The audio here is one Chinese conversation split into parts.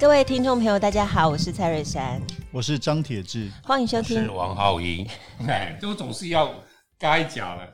各位听众朋友，大家好，我是蔡瑞珊，我是张铁志，欢迎收听。是王浩一，哎，都总是要该讲了。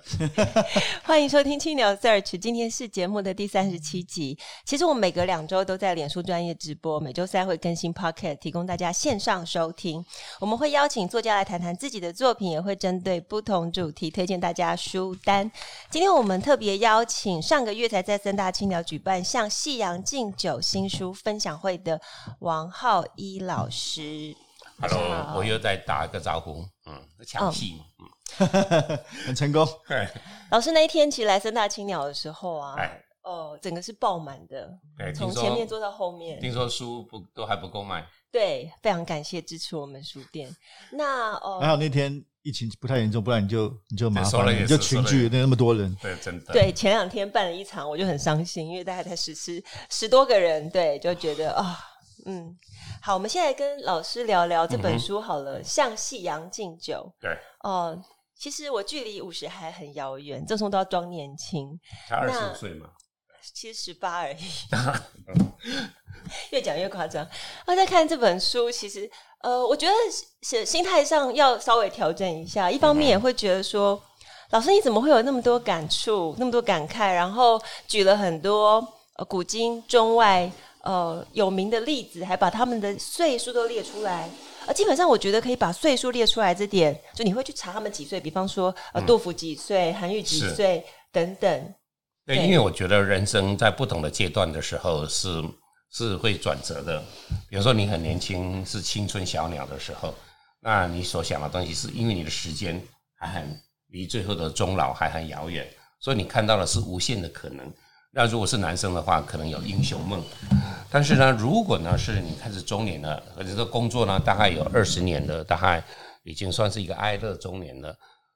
欢迎收听青鸟 Search，今天是节目的第三十七集。其实我们每隔两周都在脸书专业直播，每周三会更新 Pocket，提供大家线上收听。我们会邀请作家来谈谈自己的作品，也会针对不同主题推荐大家书单。今天我们特别邀请上个月才在三大青鸟举办《向夕阳敬酒》新书分享会的王浩一老师。Hello，我又在打个招呼，嗯，抢戏，嗯。很成功。老师那一天其实来森大青鸟的时候啊，哦、呃，整个是爆满的，从前面坐到后面。听说书不都还不够卖？对，非常感谢支持我们书店。那哦，还好那天疫情不太严重，不然你就你就麻烦了，你就群聚那那么多人。对，真的。对，前两天办了一场，我就很伤心，因为大概才十十十多个人，对，就觉得啊、哦，嗯，好，我们现在跟老师聊聊这本书好了，嗯《向夕阳敬酒》。对，哦、呃。其实我距离五十还很遥远，这时候都要装年轻。才二十五岁嘛，其实十八而已。越讲越夸张。我在看这本书，其实呃，我觉得是心态上要稍微调整一下。一方面也会觉得说，嗯、老师你怎么会有那么多感触，那么多感慨？然后举了很多呃古今中外呃有名的例子，还把他们的岁数都列出来。呃，基本上我觉得可以把岁数列出来，这点就你会去查他们几岁，比方说呃，杜甫几岁，韩愈几岁等等。对，因为我觉得人生在不同的阶段的时候是是会转折的。比如说你很年轻，是青春小鸟的时候，那你所想的东西是因为你的时间还很离最后的终老还很遥远，所以你看到的是无限的可能。那如果是男生的话，可能有英雄梦。但是呢，如果呢是你开始中年了，而且这工作呢大概有二十年了，大概已经算是一个哀乐中年了，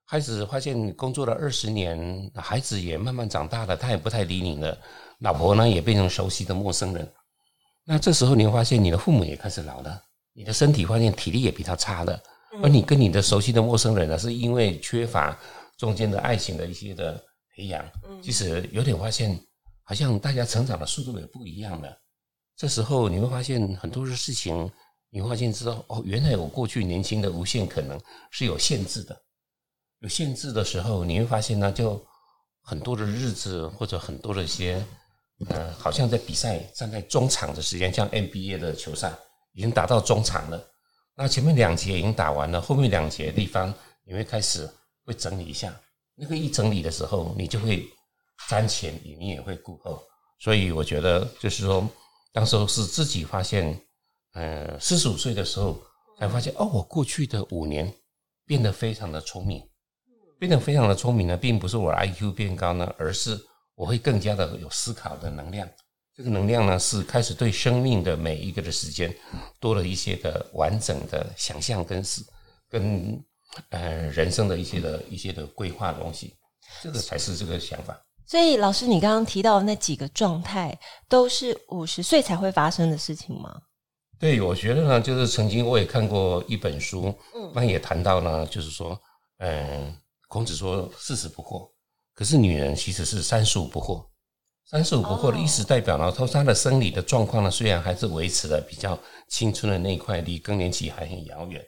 开始发现你工作了二十年，孩子也慢慢长大了，他也不太理你了，老婆呢也变成熟悉的陌生人。那这时候你会发现，你的父母也开始老了，你的身体发现体力也比他差了，而你跟你的熟悉的陌生人呢，是因为缺乏中间的爱情的一些的培养，其实有点发现。好像大家成长的速度也不一样了。这时候你会发现很多的事情，你会发现知道哦，原来我过去年轻的无限可能是有限制的。有限制的时候，你会发现呢，就很多的日子或者很多的一些，呃，好像在比赛站在中场的时间，像 NBA 的球赛已经打到中场了。那前面两节已经打完了，后面两节地方你会开始会整理一下。那个一整理的时候，你就会。瞻前，你也会顾后，所以我觉得就是说，当时候是自己发现，呃，四十五岁的时候才发现，哦，我过去的五年变得非常的聪明，变得非常的聪明呢，并不是我的 IQ 变高呢，而是我会更加的有思考的能量。这个能量呢，是开始对生命的每一个的时间多了一些的完整的想象跟思，跟呃人生的一些的一些的规划的东西，这个才是这个想法。所以，老师，你刚刚提到的那几个状态，都是五十岁才会发生的事情吗？对，我觉得呢，就是曾经我也看过一本书，嗯，那也谈到呢，就是说，嗯，孔子说四十不惑，可是女人其实是三十五不惑。三十五不惑的意思代表呢，她她的生理的状况呢，虽然还是维持了比较青春的那一块，离更年期还很遥远，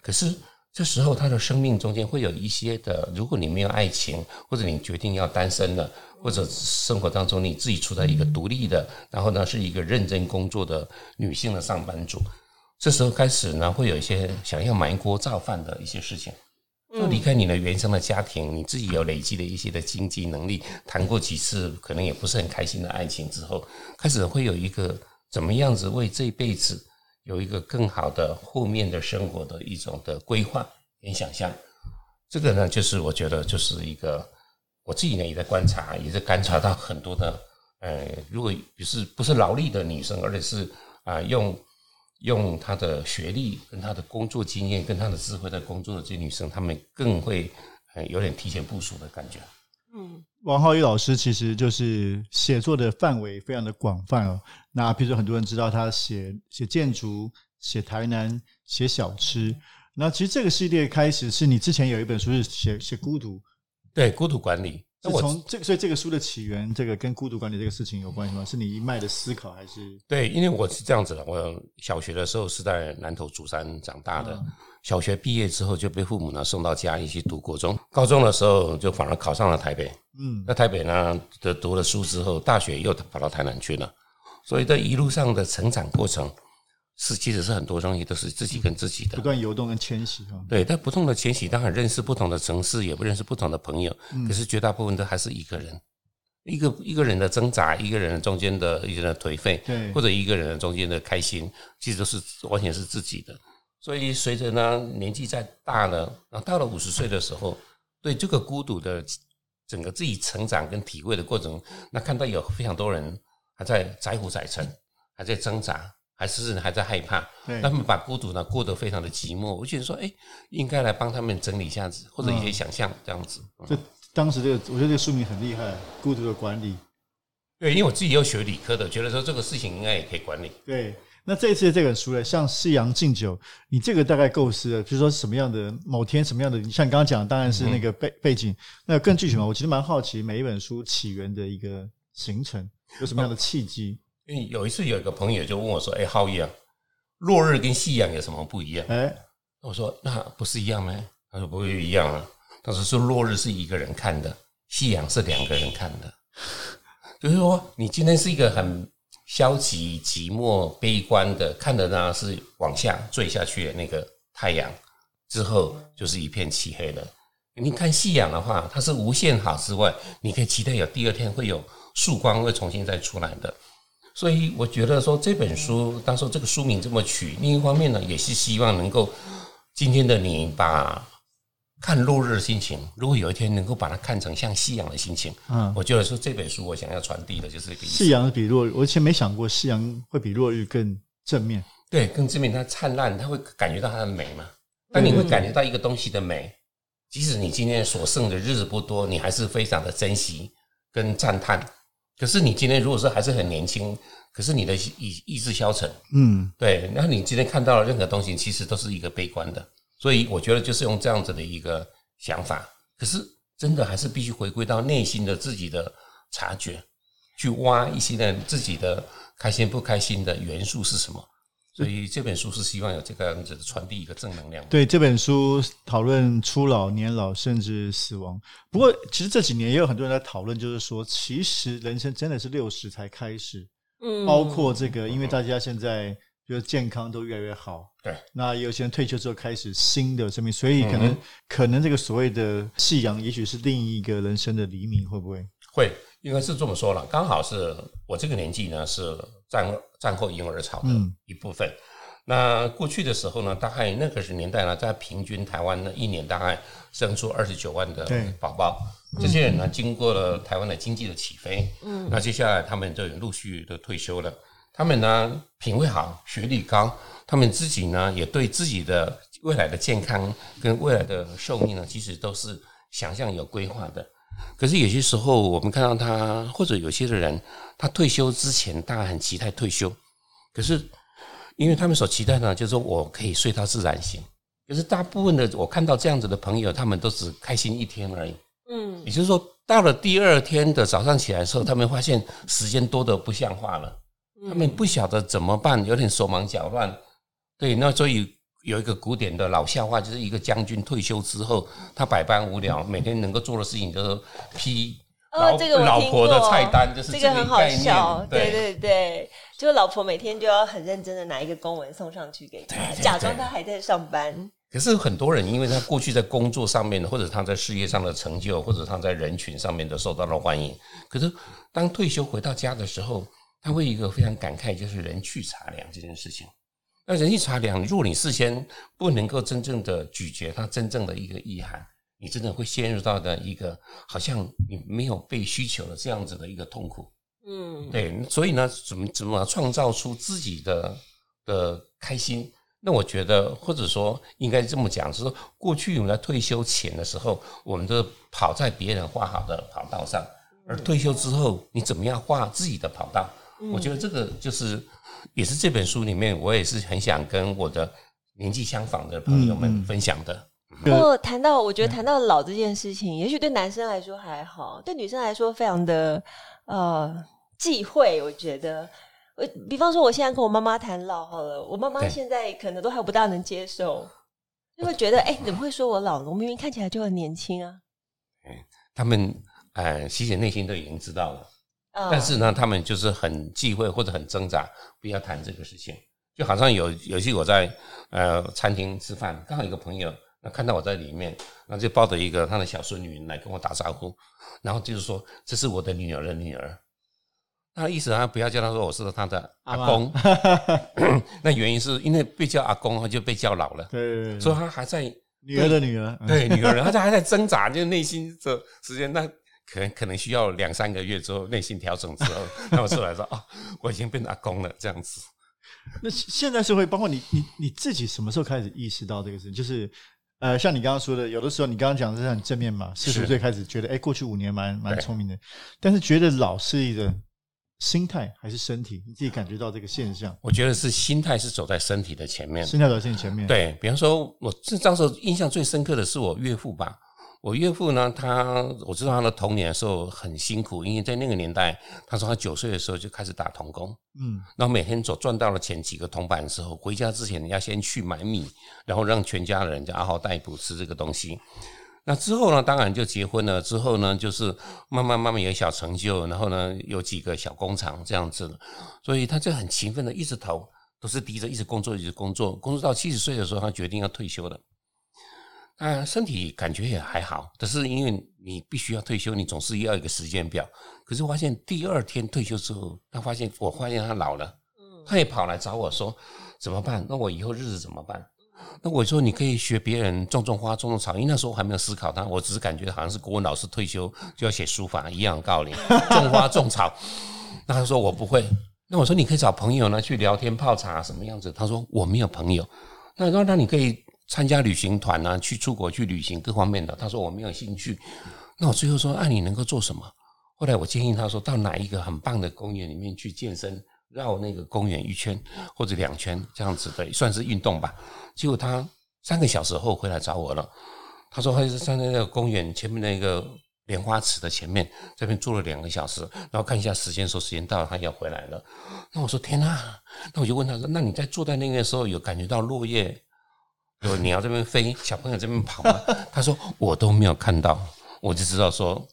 可是。这时候，他的生命中间会有一些的，如果你没有爱情，或者你决定要单身了，或者生活当中你自己处在一个独立的，然后呢是一个认真工作的女性的上班族，这时候开始呢会有一些想要埋锅造饭的一些事情，就离开你的原生的家庭，你自己有累积的一些的经济能力，谈过几次可能也不是很开心的爱情之后，开始会有一个怎么样子为这辈子。有一个更好的后面的生活的一种的规划跟想象，这个呢，就是我觉得就是一个我自己呢也在观察，也在观察到很多的，呃，如果不是不是劳力的女生，而且是啊、用用她的学历、跟她的工作经验、跟她的智慧在工作的这些女生，她们更会有点提前部署的感觉。嗯，王浩宇老师其实就是写作的范围非常的广泛哦。那比如说很多人知道他写写建筑、写台南、写小吃。那其实这个系列开始是你之前有一本书是写写孤独，对，孤独管理。是从这个，所以这个书的起源，这个跟孤独管理这个事情有关系吗？是你一脉的思考，还是？对，因为我是这样子的，我小学的时候是在南投竹山长大的。嗯小学毕业之后就被父母呢送到嘉义去读国中，高中的时候就反而考上了台北。嗯，那台北呢，的读了书之后，大学又跑到台南去了。所以这一路上的成长过程，是其实是很多东西都是自己跟自己的不断游动跟迁徙。对，但不同的迁徙，当然认识不同的城市，也不认识不同的朋友。可是绝大部分都还是一个人，一个一个人的挣扎，一个人中间的一个人的颓废，对，或者一个人中间的开心，其实都是完全是自己的。所以随着呢年纪再大了，然后到了五十岁的时候，对这个孤独的整个自己成长跟体会的过程，那看到有非常多人还在载虎载沉，还在挣扎，还是还在害怕，他们把孤独呢过得非常的寂寞。我觉得说，哎，应该来帮他们整理一下子，或者一些想象这样子。就当时这个，我觉得这个书名很厉害，《孤独的管理》。对，因为我自己又学理科的，觉得说这个事情应该也可以管理。对。那这一次这本书呢，像夕阳敬酒，你这个大概构思了，比如说什么样的某天什么样的，你像你刚刚讲的，当然是那个背背景，那更具体嘛？我其实蛮好奇每一本书起源的一个形成，有什么样的契机？因为有一次有一个朋友就问我说：“哎，浩一啊，落日跟夕阳有什么不一样？”哎，我说：“那不是一样吗？”他说：“不会一样啊。”他说：“说落日是一个人看的，夕阳是两个人看的，就是说你今天是一个很。”消极、寂寞、悲观的看的呢，是往下坠下去的那个太阳，之后就是一片漆黑了。你看夕阳的话，它是无限好之外，你可以期待有第二天会有曙光会重新再出来的。所以我觉得说这本书，当时这个书名这么取，另一方面呢，也是希望能够今天的你把。看落日的心情，如果有一天能够把它看成像夕阳的心情，嗯，我觉得说这本书我想要传递的就是这个意思。夕阳比落日，我以前没想过夕阳会比落日更正面。对，更正面，它灿烂，它会感觉到它的美嘛。当你会感觉到一个东西的美，即使你今天所剩的日子不多，你还是非常的珍惜跟赞叹。可是你今天如果说还是很年轻，可是你的意意志消沉，嗯，对，那你今天看到的任何东西，其实都是一个悲观的。所以我觉得就是用这样子的一个想法，可是真的还是必须回归到内心的自己的察觉，去挖一些呢自己的开心不开心的元素是什么。所以这本书是希望有这个样子的传递一个正能量。对，这本书讨论初老、年老甚至死亡。不过其实这几年也有很多人在讨论，就是说其实人生真的是六十才开始，嗯，包括这个，因为大家现在。就是健康都越来越好，对。那有些人退休之后开始新的生命，所以可能、嗯、可能这个所谓的夕阳，也许是另一个人生的黎明，会不会？会，应该是这么说了。刚好是我这个年纪呢，是战战后婴儿潮的一部分。嗯、那过去的时候呢，大概那个时年代呢，在平均台湾呢，一年大概生出二十九万的宝宝。这些人呢，经过了台湾的经济的起飞，嗯，那接下来他们就陆续的退休了。他们呢，品味好，学历高，他们自己呢也对自己的未来的健康跟未来的寿命呢，其实都是想象有规划的。可是有些时候，我们看到他或者有些的人，他退休之前，大家很期待退休，可是因为他们所期待呢，就是说我可以睡到自然醒。可是大部分的我看到这样子的朋友，他们都只开心一天而已。嗯，也就是说，到了第二天的早上起来的时候，他们发现时间多得不像话了。他们不晓得怎么办，有点手忙脚乱。对，那所以有一个古典的老笑话，就是一个将军退休之后，他百般无聊，每天能够做的事情就是批老、哦这个、老婆的菜单，就是这个，这个很好笑。对对对，就老婆每天就要很认真的拿一个公文送上去给他，对对对，假装他还在上班。可是很多人，因为他过去在工作上面，或者他在事业上的成就，或者他在人群上面都受到了欢迎。可是当退休回到家的时候，他会一个非常感慨，就是人去茶凉这件事情。那人一茶凉，如果你事先不能够真正的咀嚼它真正的一个意涵，你真的会陷入到的一个好像你没有被需求的这样子的一个痛苦。嗯，对，所以呢，怎么怎么创造出自己的的开心。那我觉得，或者说应该这么讲，是说过去我们在退休前的时候，我们都跑在别人画好的跑道上，而退休之后，你怎么样画自己的跑道？我觉得这个就是，也是这本书里面，我也是很想跟我的年纪相仿的朋友们分享的。不过谈到，我觉得谈到老这件事情，也许对男生来说还好，对女生来说非常的呃忌讳。我觉得。呃，比方说，我现在跟我妈妈谈老好了，我妈妈现在可能都还不大能接受，就会觉得，哎、欸，怎么会说我老了？我明明看起来就很年轻啊。他们呃，其实内心都已经知道了，嗯、但是呢，他们就是很忌讳或者很挣扎，不要谈这个事情。就好像有有一次我在呃餐厅吃饭，刚好一个朋友那看到我在里面，那就抱着一个他的小孙女来跟我打招呼，然后就是说，这是我的女儿的女儿。那意思他不要叫他说我是他的阿公，那原因是因为被叫阿公，他就被叫老了。对，对，对，所以他还在女儿的女儿，对女儿，他就还在挣扎，就内心这时间，那可能可能需要两三个月之后内心调整之后，那我出来说啊，我已经变成阿公了这样子。那现在社会，包括你你你自己，什么时候开始意识到这个事情？就是呃，像你刚刚说的，有的时候你刚刚讲的是很正面嘛，四十岁开始觉得，哎，过去五年蛮蛮聪明的，但是觉得老是一个。心态还是身体？你自己感觉到这个现象？我觉得是心态是走在身体的前面，心态走在身体前面。对，比方说，我这当时印象最深刻的是我岳父吧。我岳父呢，他我知道他的童年的时候很辛苦，因为在那个年代，他说他九岁的时候就开始打童工，嗯，然后每天走赚到了钱几个铜板的时候，回家之前你要先去买米，然后让全家的人就嗷嗷待哺吃这个东西。那之后呢，当然就结婚了。之后呢，就是慢慢慢慢有小成就，然后呢，有几个小工厂这样子的。所以他就很勤奋的，一直投，都是低着，一直工作，一直工作，工作到七十岁的时候，他决定要退休了。啊，身体感觉也还好，可是因为你必须要退休，你总是要一个时间表。可是我发现第二天退休之后，他发现我发现他老了，他也跑来找我说怎么办？那我以后日子怎么办？那我说你可以学别人种种花种种草，因为那时候我还没有思考它，我只是感觉好像是国文老师退休就要写书法一样的道理，种花种草。那他说我不会，那我说你可以找朋友呢去聊天泡茶什么样子？他说我没有朋友。那说那你可以参加旅行团啊，去出国去旅行各方面的。他说我没有兴趣。那我最后说那你能够做什么？后来我建议他说到哪一个很棒的公园里面去健身。绕那个公园一圈或者两圈这样子的，算是运动吧。结果他三个小时后回来找我了，他说他是站在那个公园前面那个莲花池的前面，这边坐了两个小时，然后看一下时间，说时间到了，他要回来了。那我说天哪！那我就问他说：那你在坐在那个时候有感觉到落叶有鸟这边飞，小朋友这边跑吗？他说我都没有看到，我就知道说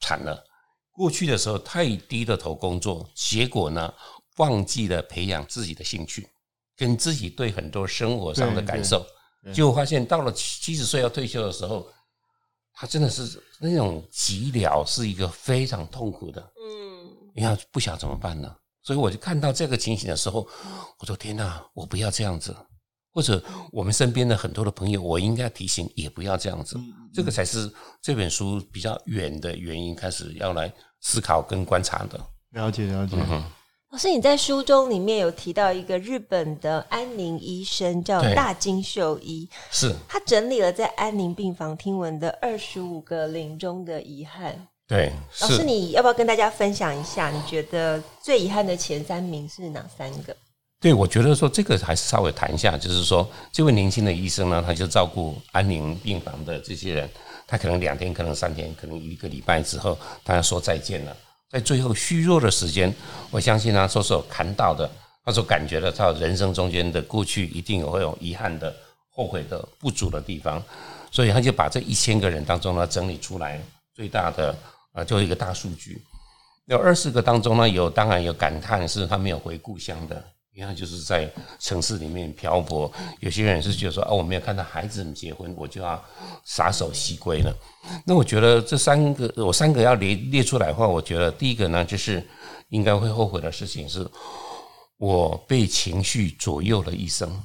惨了。过去的时候太低着头工作，结果呢？忘记了培养自己的兴趣，跟自己对很多生活上的感受，就发现到了七十岁要退休的时候，他真的是那种寂寥，是一个非常痛苦的。嗯，因为不晓得怎么办呢？所以我就看到这个情形的时候，我说天哪，我不要这样子，或者我们身边的很多的朋友，我应该提醒也不要这样子。这个才是这本书比较远的原因，开始要来思考跟观察的。了解，了解。嗯老师，你在书中里面有提到一个日本的安宁医生，叫大金秀一，是他整理了在安宁病房听闻的二十五个临终的遗憾。对，老师，你要不要跟大家分享一下？你觉得最遗憾的前三名是哪三个？对，我觉得说这个还是稍微谈一下，就是说这位年轻的医生呢，他就照顾安宁病房的这些人，他可能两天，可能三天，可能一个礼拜之后，他要说再见了。在最后虚弱的时间，我相信他说是有看到的，他所感觉的，他人生中间的过去一定有会有遗憾的、后悔的、不足的地方，所以他就把这一千个人当中呢整理出来，最大的啊，就一个大数据。有二十个当中呢，有当然有感叹是他没有回故乡的。因为就是在城市里面漂泊，有些人是觉得说，哦，我没有看到孩子们结婚，我就要撒手西归了。那我觉得这三个，我三个要列列出来的话，我觉得第一个呢，就是应该会后悔的事情是，我被情绪左右了一生。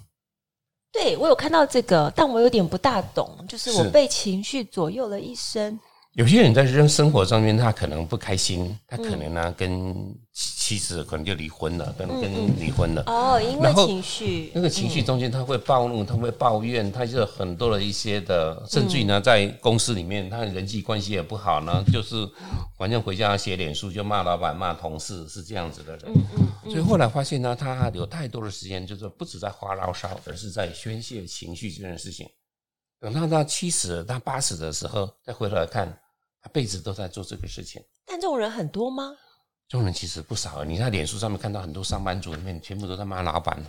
对，我有看到这个，但我有点不大懂，就是我被情绪左右了一生。有些人在生生活上面，他可能不开心，他可能呢跟妻子可能就离婚了，可能跟离婚了。哦，因为情绪，那个情绪中间他会暴怒，他会抱怨，他就很多的一些的，甚至于呢，在公司里面，他人际关系也不好呢，就是反正回家写脸书就骂老板、骂同事，是这样子的人。嗯嗯。所以后来发现呢，他有太多的时间，就是不止在发牢骚，而是在宣泄情绪这件事情。等到他七十、他八十的时候，再回头来看。他辈子都在做这个事情，但这种人很多吗？这种人其实不少。你在脸书上面看到很多上班族里面，全部都在骂老板、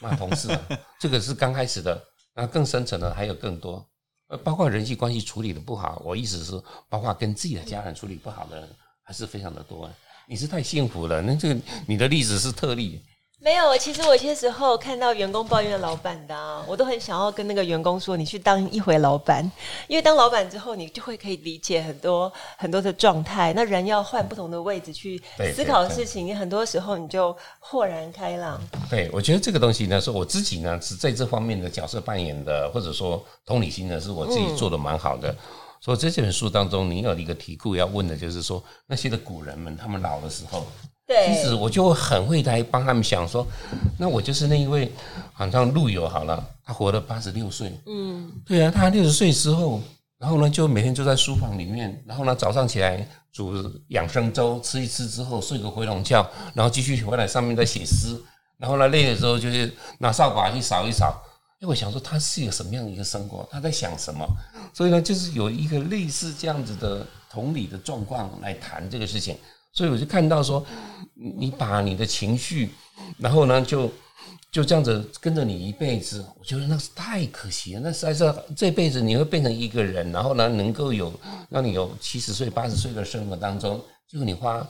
骂同事。这个是刚开始的，那更深层的还有更多。呃，包括人际关系处理的不好，我意思是，包括跟自己的家人处理不好的人，还是非常的多。你是太幸福了，那这个你的例子是特例。没有，其实我有些时候看到员工抱怨老板的啊，我都很想要跟那个员工说：“你去当一回老板，因为当老板之后，你就会可以理解很多很多的状态。那人要换不同的位置去思考的事情，你很多时候你就豁然开朗。”对，我觉得这个东西呢，是我自己呢是在这方面的角色扮演的，或者说同理心呢，是我自己做的蛮好的。嗯、所以在这本书当中，你有一个题库要问的就是说，那些的古人们，他们老的时候。对，其实我就很会来帮他们想说，那我就是那一位，好像陆游好了，他活了八十六岁。嗯，对啊，他六十岁之后，然后呢，就每天就在书房里面，然后呢，早上起来煮养生粥吃一吃之后，睡个回笼觉，然后继续回来上面再写诗，然后呢，累的时候就是拿扫把去扫一扫。因为我想说他是一个什么样的一个生活，他在想什么，所以呢，就是有一个类似这样子的同理的状况来谈这个事情。所以我就看到说，你把你的情绪，然后呢，就就这样子跟着你一辈子，我觉得那是太可惜了。那实在是这辈子你会变成一个人，然后呢，能够有让你有七十岁、八十岁的生活当中，就是你花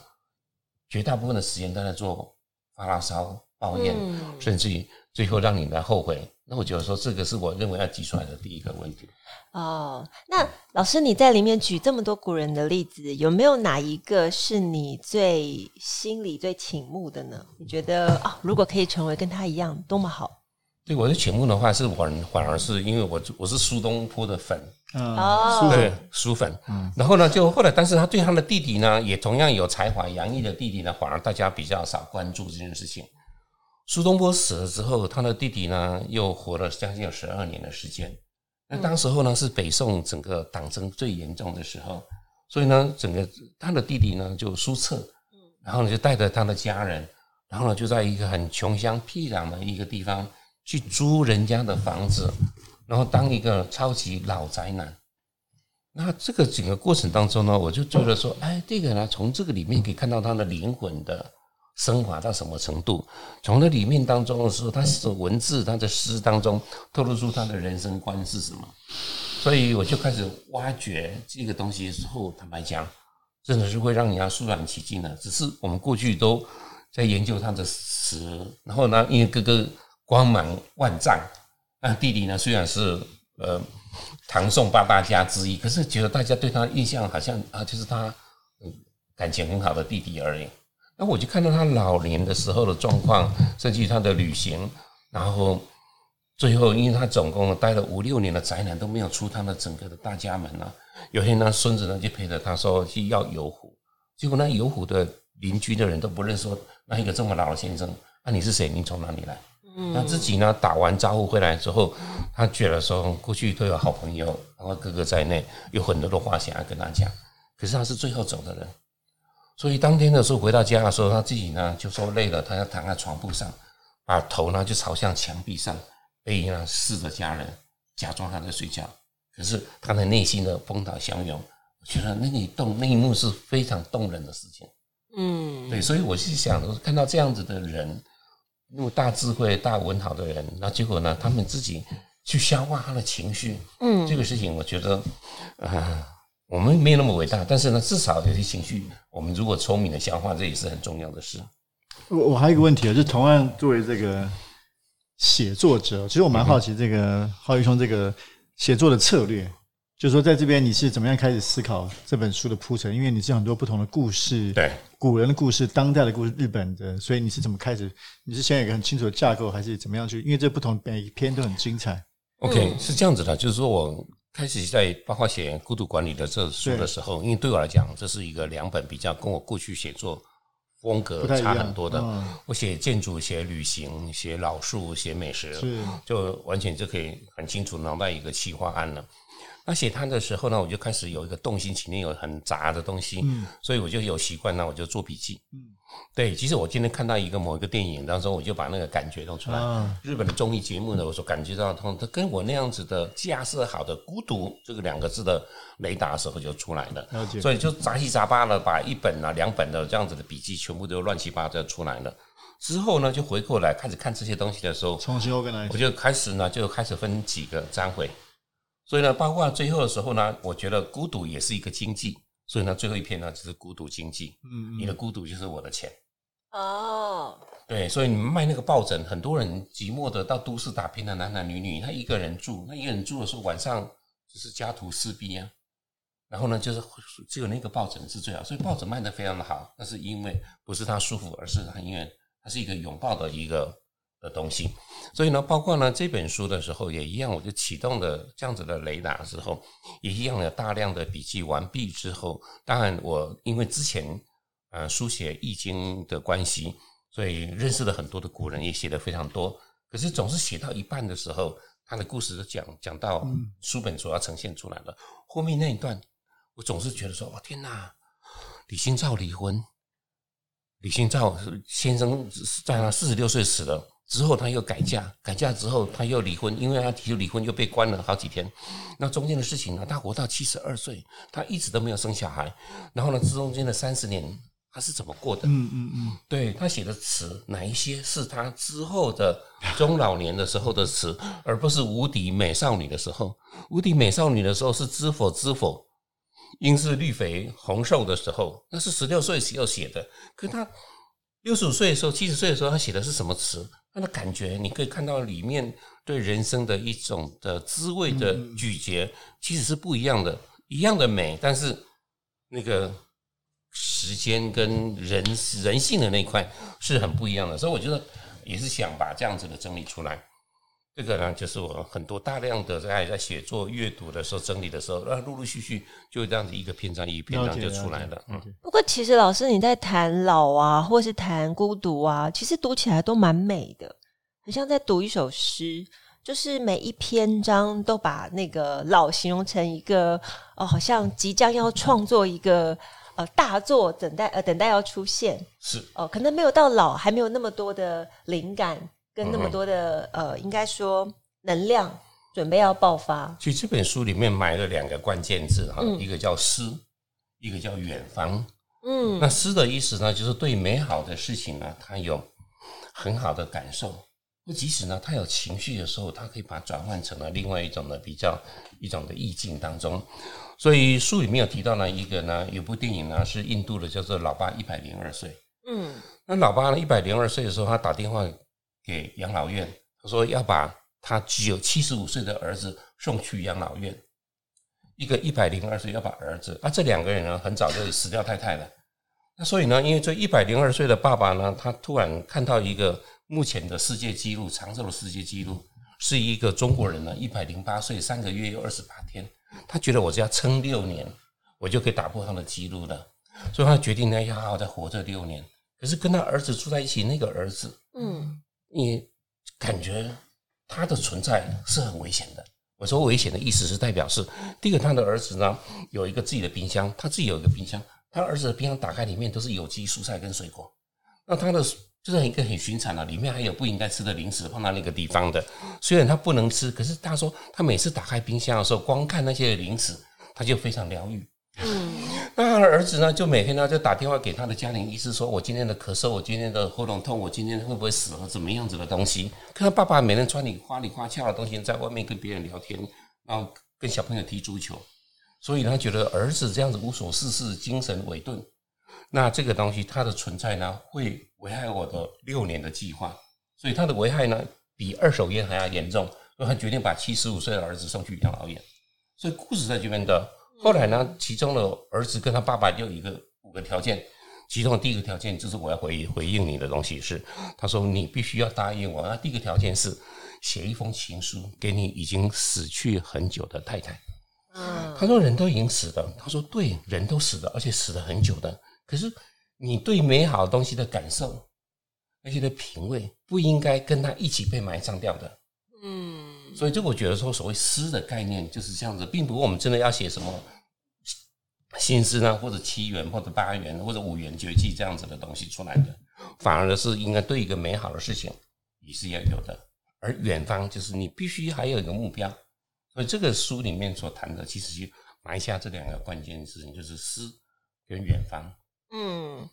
绝大部分的时间都在做发牢骚、抱怨，甚至于最后让你来后悔。那我觉得说，这个是我认为要提出来的第一个问题。哦，那老师你在里面举这么多古人的例子，有没有哪一个是你最心里最倾慕的呢？你觉得啊、哦，如果可以成为跟他一样，多么好？对，我的倾慕的话是我反而是因为我我是苏东坡的粉，哦，对，苏粉。嗯，然后呢，就后来，但是他对他的弟弟呢，也同样有才华洋溢的弟弟呢，反而大家比较少关注这件事情。苏东坡死了之后，他的弟弟呢，又活了将近有十二年的时间。那当时候呢，是北宋整个党争最严重的时候，所以呢，整个他的弟弟呢就苏辙，然后呢就带着他的家人，然后呢就在一个很穷乡僻壤的一个地方去租人家的房子，然后当一个超级老宅男。那这个整个过程当中呢，我就觉得说，哎，这个呢，从这个里面可以看到他的灵魂的。升华到什么程度？从那里面当中的时候，他的文字、他的诗当中透露出他的人生观是什么？所以我就开始挖掘这个东西的时候，坦白讲，真的是会让人家肃然起敬的。只是我们过去都在研究他的词，然后呢，因为哥哥光芒万丈，那弟弟呢虽然是呃唐宋八大家之一，可是觉得大家对他印象好像啊，就是他感情很好的弟弟而已。那我就看到他老年的时候的状况，甚至于他的旅行，然后最后，因为他总共待了五六年的宅男都没有出他的整个的大家门啊。有一天呢，孙子呢就陪着他说去要油壶，结果那油壶的邻居的人都不认识，说那一个这么老的先生，那、啊、你是谁？你从哪里来？嗯，那自己呢打完招呼回来之后，他觉得说过去都有好朋友，然后哥哥在内，有很多的话想要跟他讲，可是他是最后走的人。所以当天的时候回到家的时候，他自己呢就说累了，他要躺在床铺上，把头呢就朝向墙壁上，背影呢视着家人，假装他在睡觉。可是他的内心的风涛汹涌，我觉得那一动那一幕是非常动人的事情。嗯，对，所以我是想看到这样子的人，那么大智慧、大文豪的人，那结果呢，他们自己去消化他的情绪。嗯，这个事情我觉得，啊、呃。我们没有那么伟大，但是呢，至少有些情绪，我们如果聪明的消化，这也是很重要的事。我我还有一个问题啊，就同样作为这个写作者，其实我蛮好奇这个浩宇兄这个写作的策略，就是说在这边你是怎么样开始思考这本书的铺陈？因为你是很多不同的故事，对古人的故事、当代的故事、日本的，所以你是怎么开始？你是先有一个很清楚的架构，还是怎么样去？因为这不同每一篇都很精彩。OK，是这样子的，就是说我。开始在包括写《孤独管理》的这书的时候，因为对我来讲，这是一个两本比较跟我过去写作风格差很多的。我写建筑、写旅行、写老树、写美食，就完全就可以很清楚脑袋一个企划案了。那写它的时候呢，我就开始有一个动心，里面有很杂的东西，嗯，所以我就有习惯，呢我就做笔记，嗯，对。其实我今天看到一个某一个电影当中，我就把那个感觉弄出来。啊、日本的综艺节目呢，我所感觉到，它跟我那样子的架设好的“孤独”这个两个字的雷达的时候就出来了。所以就杂七杂八的把一本啊、两本的这样子的笔记全部都乱七八糟出来了。之后呢，就回过来开始看这些东西的时候，重新 organize，我就开始呢，就开始分几个章回。所以呢，包括最后的时候呢，我觉得孤独也是一个经济。所以呢，最后一篇呢就是孤独经济。嗯，你的孤独就是我的钱。哦，对，所以你们卖那个抱枕，很多人寂寞的到都市打拼的男男女女，他一个人住，那一个人住的时候晚上就是家徒四壁啊。然后呢，就是只有那个抱枕是最好，所以抱枕卖的非常的好。那是因为不是他舒服，而是他因为它是一个拥抱的一个。的东西，所以呢，包括呢这本书的时候也一样，我就启动了这样子的雷达之后，也一样有大量的笔记完毕之后，当然我因为之前呃书写易经的关系，所以认识了很多的古人，也写的非常多。可是总是写到一半的时候，他的故事就讲讲到书本所要呈现出来的后面那一段，我总是觉得说，哇天哪，李清照离婚，李清照先生在他四十六岁死了。之后他又改嫁，改嫁之后他又离婚，因为他提出离婚又被关了好几天。那中间的事情呢？他活到七十二岁，他一直都没有生小孩。然后呢，这中间的三十年他是怎么过的？嗯嗯嗯。对，他写的词，哪一些是他之后的中老年的时候的词，而不是无敌美少女的时候？无敌美少女的时候是知否知否，应是绿肥红瘦的时候，那是十六岁时候写的。可他六十五岁的时候，七十岁的时候，他写的是什么词？他的感觉，你可以看到里面对人生的一种的滋味的咀嚼，其实是不一样的，一样的美，但是那个时间跟人人性的那一块是很不一样的，所以我觉得也是想把这样子的整理出来。这个呢，就是我很多大量的在在写作、阅读的时候整理的时候，那，陆陆续续就这样子一个篇章一个篇章就出来了。嗯。不过其实老师你在谈老啊，或是谈孤独啊，其实读起来都蛮美的，很像在读一首诗，就是每一篇章都把那个老形容成一个哦，好像即将要创作一个呃大作，等待呃等待要出现。是哦，可能没有到老，还没有那么多的灵感。跟那么多的呃，应该说能量准备要爆发。所以这本书里面埋了两个关键字哈，一个叫诗，一个叫远方。嗯，那诗的意思呢，就是对美好的事情呢，他有很好的感受。那即使呢，他有情绪的时候，他可以把它转换成了另外一种的比较一种的意境当中。所以书里面有提到呢，一个呢，有部电影呢是印度的，叫做《老爸一百零二岁》。嗯，那老爸呢一百零二岁的时候，他打电话。给养老院，他说要把他只有七十五岁的儿子送去养老院。一个一百零二岁要把儿子，啊，这两个人呢很早就死掉太太了。那所以呢，因为这一百零二岁的爸爸呢，他突然看到一个目前的世界纪录，长寿的世界纪录是一个中国人呢，一百零八岁三个月又二十八天。他觉得我只要撑六年，我就可以打破他的纪录了。所以他决定呢要好好再活这六年。可是跟他儿子住在一起，那个儿子，嗯。你感觉他的存在是很危险的。我说危险的意思是代表是，第一个他的儿子呢有一个自己的冰箱，他自己有一个冰箱，他儿子的冰箱打开里面都是有机蔬菜跟水果。那他的就是一个很寻常的，里面还有不应该吃的零食放到那个地方的。虽然他不能吃，可是他说他每次打开冰箱的时候，光看那些零食，他就非常疗愈。嗯，那他的儿子呢，就每天呢就打电话给他的家庭医师说：“我今天的咳嗽，我今天的喉咙痛，我今天会不会死了？怎么样子的东西？”看他爸爸每天穿你花里花俏的东西，在外面跟别人聊天，然后跟小朋友踢足球，所以他觉得儿子这样子无所事事，精神萎顿。那这个东西它的存在呢，会危害我的六年的计划，所以他的危害呢比二手烟还要严重，所以他决定把七十五岁的儿子送去养老院。所以故事在这边的。后来呢，其中的儿子跟他爸爸就有一个五个条件，其中的第一个条件就是我要回回应你的东西是，他说你必须要答应我。那第一个条件是写一封情书给你已经死去很久的太太。嗯，他说人都已经死了。他说对，人都死了，而且死了很久的。可是你对美好东西的感受，那些的品味，不应该跟他一起被埋葬掉的。嗯，所以这我觉得说，所谓诗的概念就是这样子，并不是我们真的要写什么新诗呢，或者七元，或者八元，或者五元绝技这样子的东西出来的，反而是应该对一个美好的事情也是要有的。而远方就是你必须还有一个目标。所以这个书里面所谈的，其实就埋下这两个关键事情，就是诗跟远方。嗯，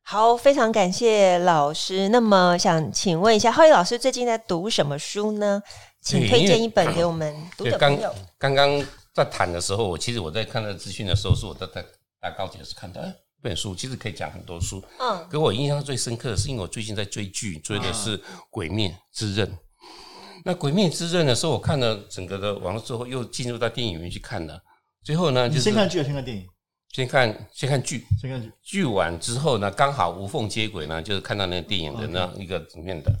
好，非常感谢老师。那么想请问一下，浩宇老师最近在读什么书呢？请推荐一本给我们读者朋友。刚刚在谈的时候，我其实我在看那资讯的时候，是我在在搭高铁时看到，哎，这本书其实可以讲很多书。嗯，给我印象最深刻的是，因为我最近在追剧，追的是《鬼灭之刃》。那《鬼灭之刃》的时候，我看了整个的完了之后，又进入到电影院去看了。最后呢，就是先看剧先看电影？先看先看剧，先看剧。剧完之后呢，刚好无缝接轨呢，就是看到那个电影的那一个里面的。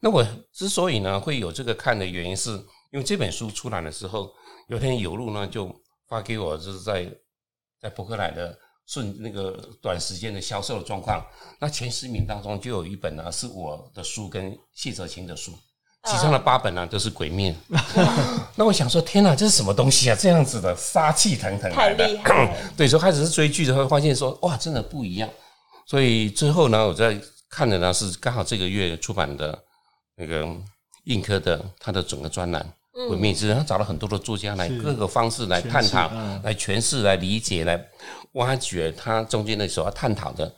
那我之所以呢会有这个看的原因，是因为这本书出来的时候，有天有路呢就发给我，就是在在博克莱的顺那个短时间的销售的状况。那前十名当中就有一本呢是我的书跟谢哲青的书。其中的八本呢、啊、都是鬼面，那我想说，天哪，这是什么东西啊？这样子的杀气腾腾，太厉害！对，说开始是追剧的时候，发现说，哇，真的不一样。所以最后呢，我在看的呢是刚好这个月出版的那个映科的他的整个专栏《鬼灭之刃》，他找了很多的作家来各个方式来探讨、来诠释、来理解、来挖掘他中间的所要探讨的。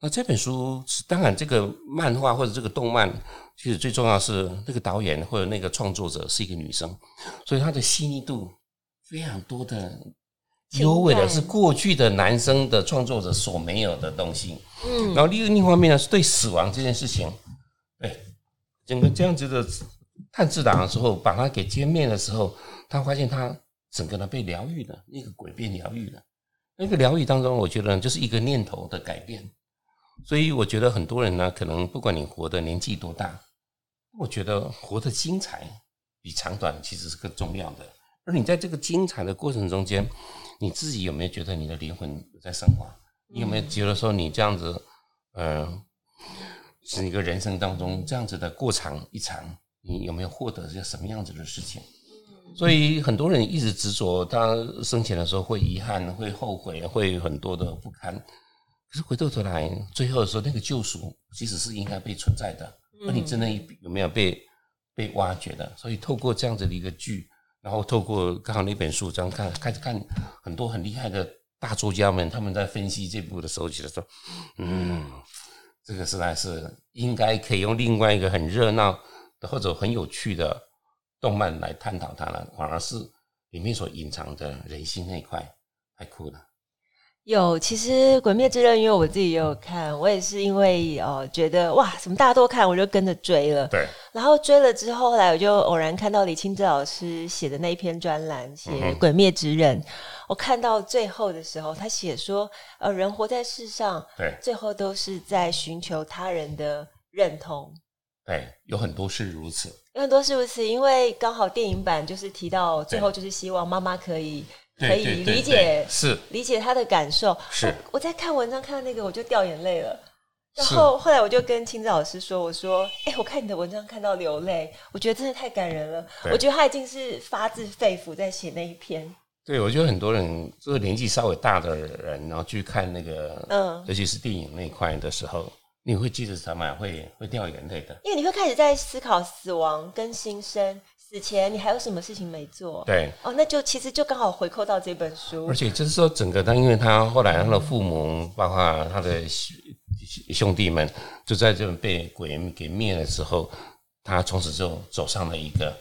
那这本书是当然，这个漫画或者这个动漫，其实最重要是那个导演或者那个创作者是一个女生，所以她的细腻度非常多的优美的是过去的男生的创作者所没有的东西。嗯，然后另另一方面呢，是对死亡这件事情，哎，整个这样子的炭治郎的时候，把它给歼灭的时候，他发现他整个人被疗愈了，那个鬼被疗愈了。那个疗愈当中，我觉得就是一个念头的改变。所以我觉得很多人呢，可能不管你活的年纪多大，我觉得活得精彩比长短其实是更重要的。而你在这个精彩的过程中间，你自己有没有觉得你的灵魂有在升华？你有没有觉得说你这样子，呃，是一个人生当中这样子的过长一长，你有没有获得些什么样子的事情？所以很多人一直执着，他生前的时候会遗憾、会后悔、会很多的不堪。可是回过头来，最后的时候，那个救赎其实是应该被存在的。那你真的有没有被被挖掘的？所以透过这样子的一个剧，然后透过刚好那本书这样看，开始看很多很厉害的大作家们，他们在分析这部的时候，觉得说，嗯，这个实在是应该可以用另外一个很热闹的或者很有趣的动漫来探讨它了，反而是里面所隐藏的人性那一块，太酷了。有，其实《鬼灭之刃》因为我自己也有看，我也是因为呃觉得哇，什么大家都看，我就跟着追了。对。然后追了之后，后来我就偶然看到李清志老师写的那一篇专栏，写《鬼灭之刃》。嗯。我看到最后的时候，他写说，呃，人活在世上，对，最后都是在寻求他人的认同。对，有很多是如此。有很多是如此，因为刚好电影版就是提到最后就是希望妈妈可以。可以理解，是理解他的感受。是我，我在看文章看到那个，我就掉眼泪了。然后后来我就跟清子老师说：“我说，哎、欸，我看你的文章看到流泪，我觉得真的太感人了。我觉得他已经是发自肺腑在写那一篇。”对，我觉得很多人就是年纪稍微大的人，然后去看那个，嗯，尤其是电影那一块的时候，你会记得什么会会掉眼泪的，因为你会开始在思考死亡跟新生。死前你还有什么事情没做？对，哦，那就其实就刚好回扣到这本书。而且就是说，整个他，因为他后来他的父母，包括他的兄弟们，就在这被鬼给灭了之后，他从此就走上了一个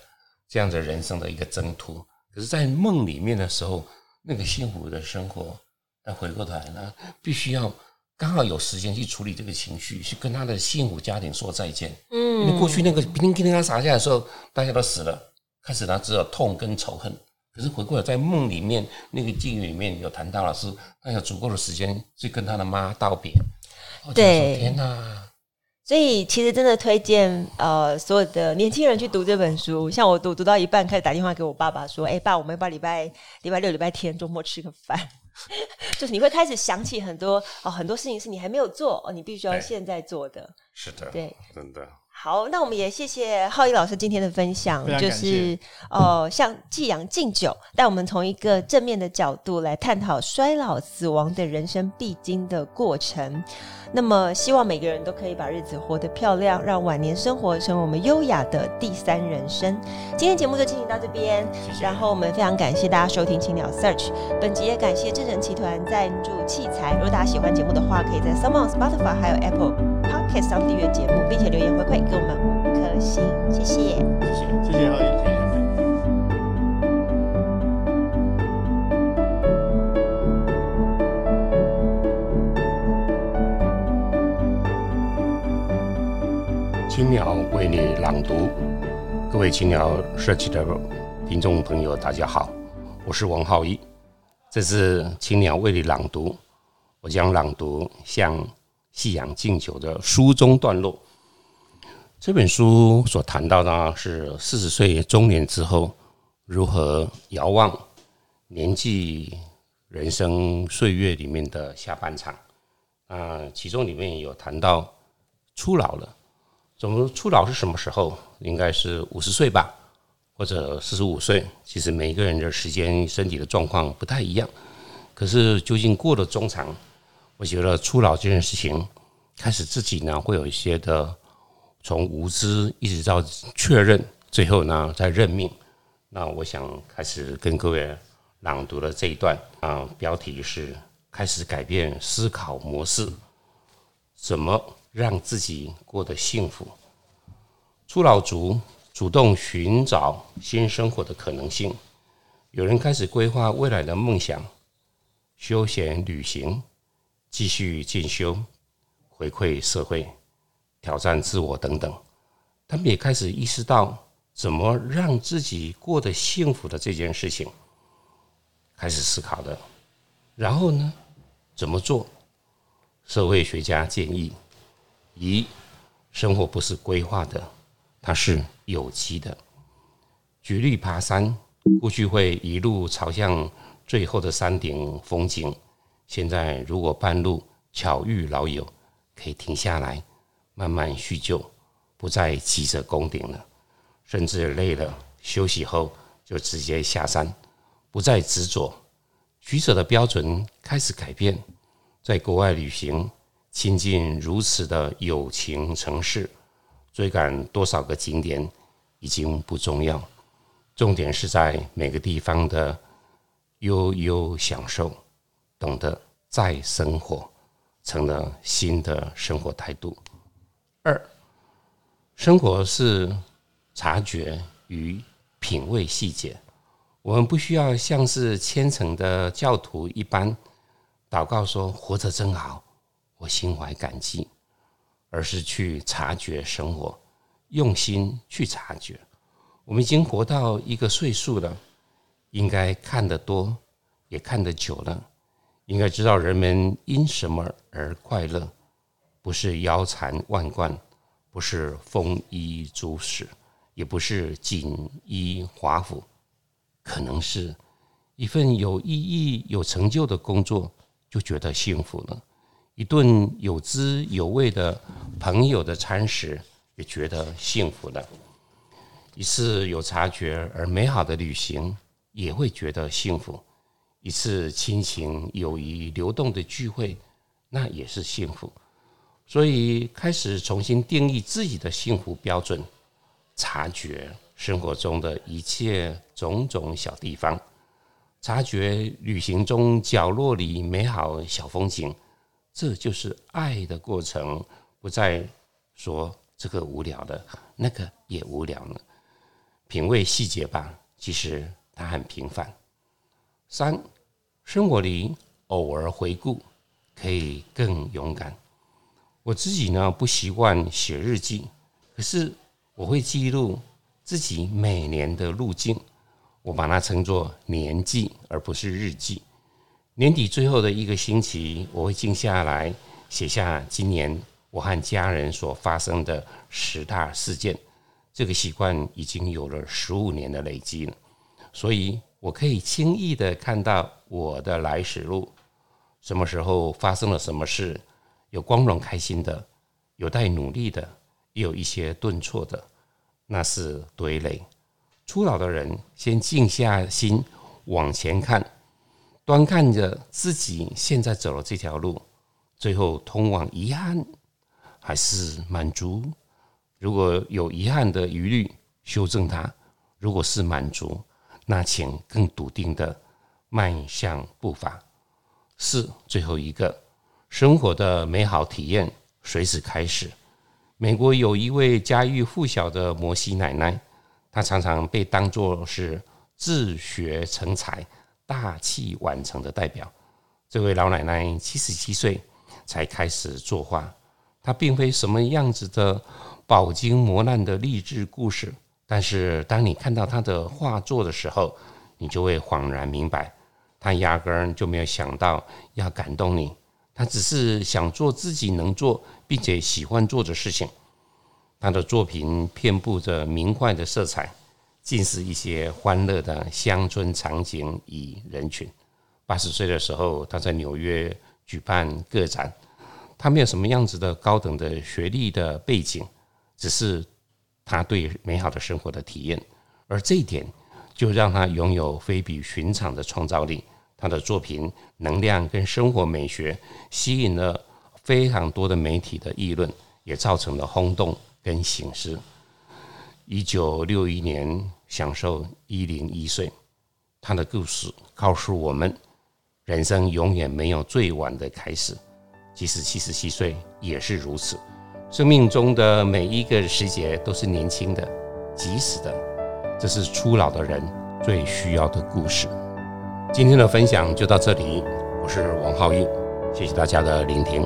这样的人生的一个征途。可是，在梦里面的时候，那个幸福的生活，他回过头来呢，必须要。刚好有时间去处理这个情绪，去跟他的幸福家庭说再见。嗯，因为过去那个叮叮叮叮他洒下来的时候，大家都死了，开始他只有痛跟仇恨。可是回过来在梦里面那个境遇里面有谈到了，是他有足够的时间去跟他的妈道别。对，天哪！所以其实真的推荐呃所有的年轻人去读这本书。像我读读到一半，开始打电话给我爸爸说：“哎、欸，爸，我们要不要礼拜礼拜六、礼拜天周末吃个饭？” 就是你会开始想起很多哦，很多事情是你还没有做哦，你必须要现在做的。是的，对，真的。好，那我们也谢谢浩一老师今天的分享，就是呃，像季阳敬酒，带我们从一个正面的角度来探讨衰老、死亡的人生必经的过程。那么，希望每个人都可以把日子活得漂亮，让晚年生活成为我们优雅的第三人生。今天节目就进行到这边，谢谢。然后我们非常感谢大家收听青鸟 Search，本集也感谢正成集团赞助器材。如果大家喜欢节目的话，可以在 s o m e o n Spotify 还有 Apple。Podcast 上订阅节目，并且留言回馈给我们五颗星，谢谢，谢谢，谢谢浩一，谢谢。青鸟为你朗读，各位青鸟社区的听众朋友，大家好，我是王浩一，这是青鸟为你朗读，我将朗读向。夕阳敬酒的书中段落，这本书所谈到的是四十岁中年之后如何遥望年纪人生岁月里面的下半场。啊，其中里面有谈到初老了，怎么初老是什么时候？应该是五十岁吧，或者四十五岁。其实每一个人的时间、身体的状况不太一样。可是究竟过了中长？我觉得初老这件事情，开始自己呢会有一些的从无知一直到确认，最后呢再认命。那我想开始跟各位朗读的这一段啊，标题是“开始改变思考模式，怎么让自己过得幸福”。初老族主动寻找新生活的可能性，有人开始规划未来的梦想，休闲旅行。继续进修、回馈社会、挑战自我等等，他们也开始意识到怎么让自己过得幸福的这件事情，开始思考的。然后呢，怎么做？社会学家建议：一、生活不是规划的，它是有机的。举例爬山，过去会一路朝向最后的山顶风景。现在如果半路巧遇老友，可以停下来慢慢叙旧，不再急着攻顶了。甚至累了休息后就直接下山，不再执着。取舍的标准开始改变。在国外旅行，亲近如此的友情城市，追赶多少个景点已经不重要，重点是在每个地方的悠悠享受。懂得再生活，成了新的生活态度。二，生活是察觉与品味细节。我们不需要像是虔诚的教徒一般祷告说“活着真好，我心怀感激”，而是去察觉生活，用心去察觉。我们已经活到一个岁数了，应该看得多，也看得久了。应该知道人们因什么而快乐，不是腰缠万贯，不是丰衣足食，也不是锦衣华服，可能是一份有意义、有成就的工作就觉得幸福了，一顿有滋有味的朋友的餐食也觉得幸福了，一次有察觉而美好的旅行也会觉得幸福。一次亲情、友谊流动的聚会，那也是幸福。所以开始重新定义自己的幸福标准，察觉生活中的一切种种小地方，察觉旅行中角落里美好小风景，这就是爱的过程。不再说这个无聊的，那个也无聊了。品味细节吧，其实它很平凡。三，生活里偶尔回顾，可以更勇敢。我自己呢，不习惯写日记，可是我会记录自己每年的路径，我把它称作年记，而不是日记。年底最后的一个星期，我会静下来写下今年我和家人所发生的十大事件。这个习惯已经有了十五年的累积了，所以我可以轻易的看到我的来时路，什么时候发生了什么事，有光荣开心的，有待努力的，也有一些顿挫的，那是堆垒。初老的人先静下心往前看，端看着自己现在走了这条路，最后通往遗憾还是满足？如果有遗憾的余虑，修正它；如果是满足，那请更笃定的迈向步伐。四，最后一个，生活的美好体验随时开始。美国有一位家喻户晓的摩西奶奶，她常常被当作是自学成才、大器晚成的代表。这位老奶奶七十七岁才开始作画，她并非什么样子的。饱经磨难的励志故事，但是当你看到她的画作的时候，你就会恍然明白，他压根儿就没有想到要感动你，他只是想做自己能做并且喜欢做的事情。他的作品遍布着明快的色彩，尽是一些欢乐的乡村场景与人群。八十岁的时候，他在纽约举办个展，他没有什么样子的高等的学历的背景。只是他对美好的生活的体验，而这一点就让他拥有非比寻常的创造力。他的作品能量跟生活美学吸引了非常多的媒体的议论，也造成了轰动跟醒狮。一九六一年享受一零一岁，他的故事告诉我们：人生永远没有最晚的开始，即使七十七岁也是如此。生命中的每一个时节都是年轻的、及时的，这是初老的人最需要的故事。今天的分享就到这里，我是王浩一，谢谢大家的聆听。